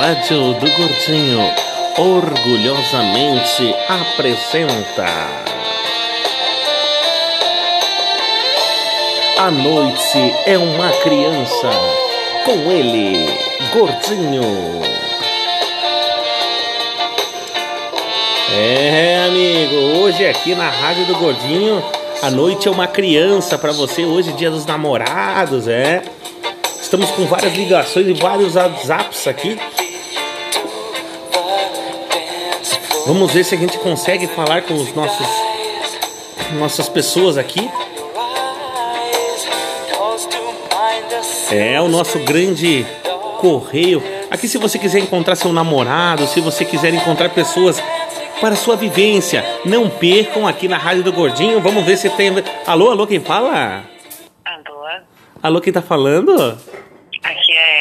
Rádio do Gordinho orgulhosamente apresenta. A noite é uma criança, com ele, Gordinho. É, amigo, hoje aqui na Rádio do Gordinho, a noite é uma criança para você. Hoje, dia dos namorados, é. Estamos com várias ligações e vários WhatsApps aqui. Vamos ver se a gente consegue falar com os nossos nossas pessoas aqui. É o nosso grande correio. Aqui se você quiser encontrar seu namorado, se você quiser encontrar pessoas para sua vivência, não percam aqui na Rádio do Gordinho. Vamos ver se tem. Alô, alô, quem fala? Alô? Alô, quem tá falando? Aqui é.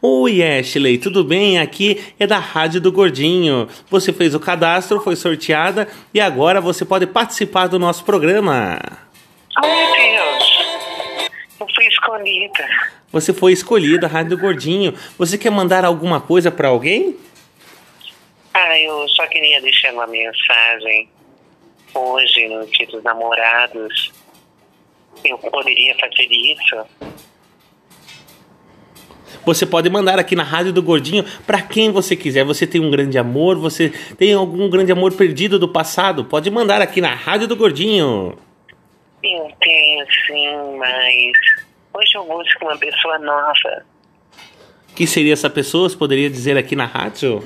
Oi, Ashley, tudo bem? Aqui é da Rádio do Gordinho. Você fez o cadastro, foi sorteada e agora você pode participar do nosso programa. Oh, meu Deus. Eu fui escolhida. Você foi escolhida, Rádio do Gordinho. Você quer mandar alguma coisa para alguém? Ah, eu só queria deixar uma mensagem. Hoje, no Dia dos Namorados, eu poderia fazer isso? Você pode mandar aqui na Rádio do Gordinho para quem você quiser. Você tem um grande amor, você tem algum grande amor perdido do passado? Pode mandar aqui na Rádio do Gordinho. Eu tenho sim, mas hoje eu busco uma pessoa nova. Quem seria essa pessoa? Você poderia dizer aqui na rádio?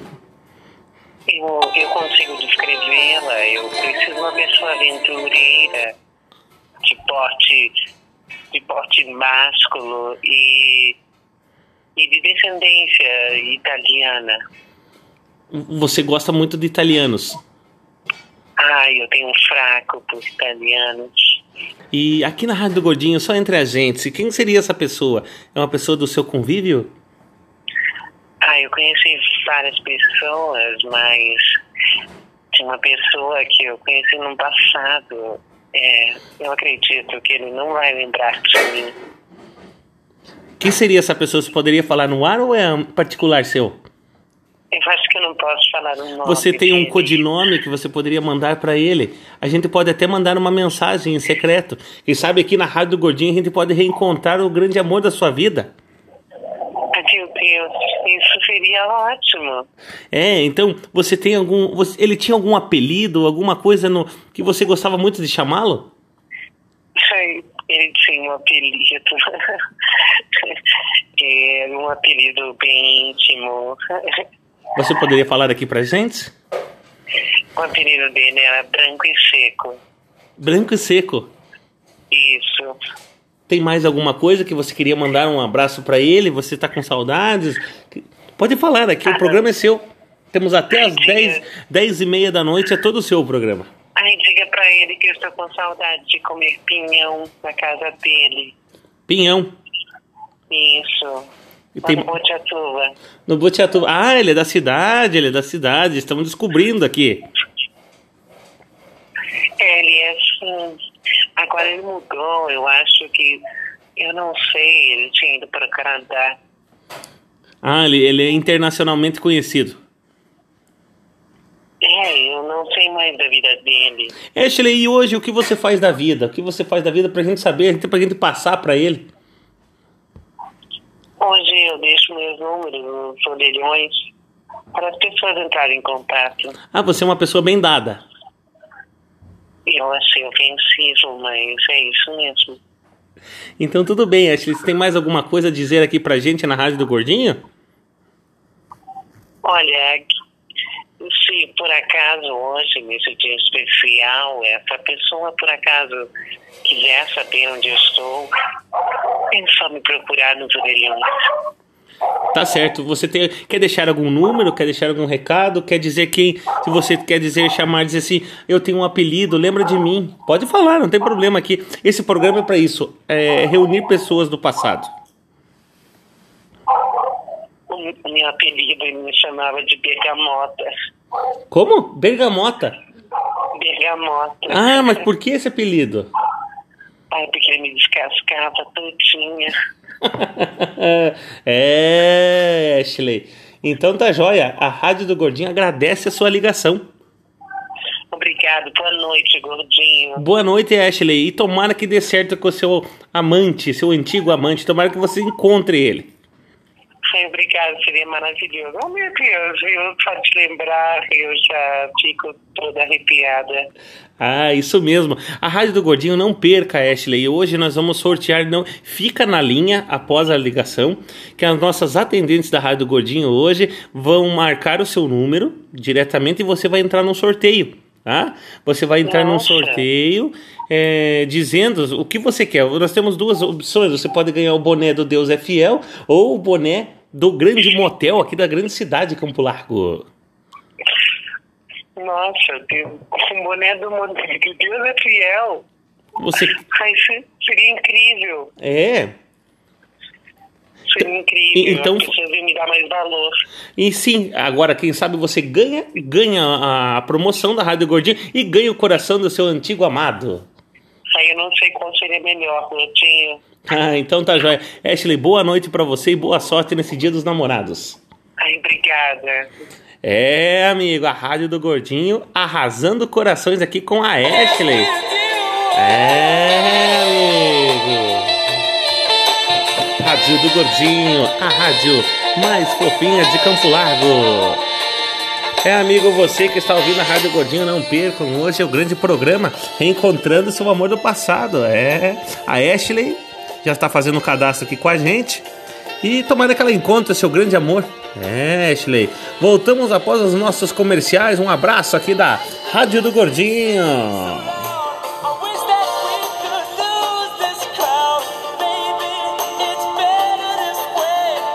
Eu, eu consigo descrevê-la. Eu preciso de uma pessoa aventureira, de porte, de porte másculo e, e de descendência italiana. Você gosta muito de italianos. Ai, eu tenho um fraco por italianos. E aqui na Rádio do Gordinho, só entre a gente, quem seria essa pessoa? É uma pessoa do seu convívio? Ah, eu conheci várias pessoas, mas tinha uma pessoa que eu conheci no passado. É, eu acredito que ele não vai lembrar de mim. Quem seria essa pessoa? Você poderia falar no ar ou é um particular seu? Eu acho que eu não posso falar o nome. Você tem um codinome que você poderia mandar para ele. A gente pode até mandar uma mensagem em secreto. Quem sabe aqui na Rádio do Gordinho a gente pode reencontrar o grande amor da sua vida. Ah, Meu Deus, isso seria ótimo. É, então você tem algum. você- ele tinha algum apelido, alguma coisa no que você gostava muito de chamá-lo? Ele tinha um apelido. Era um apelido bem íntimo. Você poderia falar aqui pra gente? O apelido dele era Branco e Seco. Branco e seco. Isso. Tem mais alguma coisa que você queria mandar um abraço pra ele? Você tá com saudades? Pode falar aqui, o programa é seu. Temos até as 10, 10 e meia da noite, é todo o seu o programa. Pra ele que eu estou com saudade de comer pinhão na casa dele. Pinhão. Isso. E tem- no Botiatuba. No Botiatuba. Ah, ele é da cidade, ele é da cidade. Estamos descobrindo aqui. É, Ele é assim. Agora ele mudou, eu acho que. Eu não sei, ele tinha ido para o Canadá. Ah, ele, ele é internacionalmente conhecido. É, eu não sei mais da vida dele. Ashley, e hoje o que você faz da vida? O que você faz da vida pra gente saber, pra gente passar pra ele? Hoje eu deixo meus números nos orelhões para as pessoas entrarem em contato. Ah, você é uma pessoa bem dada. Eu achei ofensivo, mas é isso mesmo. Então tudo bem, Ashley. Você tem mais alguma coisa a dizer aqui pra gente na Rádio do Gordinho? Olha, se por acaso hoje, nesse dia especial, essa pessoa por acaso quiser saber onde eu estou, é só me procurar nos orelhões. Tá certo. Você tem, quer deixar algum número? Quer deixar algum recado? Quer dizer quem? Se você quer dizer, chamar, dizer assim, eu tenho um apelido, lembra de mim? Pode falar, não tem problema aqui. Esse programa é pra isso, é reunir pessoas do passado. O meu apelido ele me chamava de Bergamota. Como? Bergamota. Bergamota. Ah, mas por que esse apelido? Ai, porque ele me descascava todinha. é, Ashley. Então tá joia. A Rádio do Gordinho agradece a sua ligação. Obrigado. Boa noite, gordinho. Boa noite, Ashley. E tomara que dê certo com o seu amante, seu antigo amante. Tomara que você encontre ele. Ai, obrigado, seria maravilhoso. Oh, meu Deus, eu só te lembrar, eu já fico toda arrepiada. Ah, isso mesmo. A Rádio do Gordinho não perca, Ashley. Hoje nós vamos sortear, não fica na linha após a ligação, que as nossas atendentes da Rádio do Gordinho hoje vão marcar o seu número diretamente e você vai entrar no sorteio. Tá? Você vai entrar Nossa. num sorteio é, dizendo o que você quer. Nós temos duas opções. Você pode ganhar o boné do Deus é Fiel ou o boné do grande motel aqui da grande cidade de Campo Largo. Nossa, Deus, o boné do motel de Deus é fiel. Você... Ai, seria incrível. É. Seria incrível. Então, As pessoas me dar mais valor. E sim, agora quem sabe você ganha, ganha a promoção da Rádio Gordinho e ganha o coração do seu antigo amado. Aí eu não sei qual seria melhor, Coutinho. Ah, então tá jóia. Ashley, boa noite para você e boa sorte nesse dia dos namorados. Ai, obrigada. É, amigo, a Rádio do Gordinho arrasando corações aqui com a Ashley. É, amigo. Rádio do Gordinho, a rádio mais fofinha de Campo Largo. É, amigo, você que está ouvindo a Rádio Gordinho, não percam. Hoje é o grande programa Reencontrando Seu Amor do Passado. É, a Ashley já está fazendo o cadastro aqui com a gente. E tomara que ela encontre seu grande amor. É, Ashley. Voltamos após os nossos comerciais. Um abraço aqui da Rádio do Gordinho.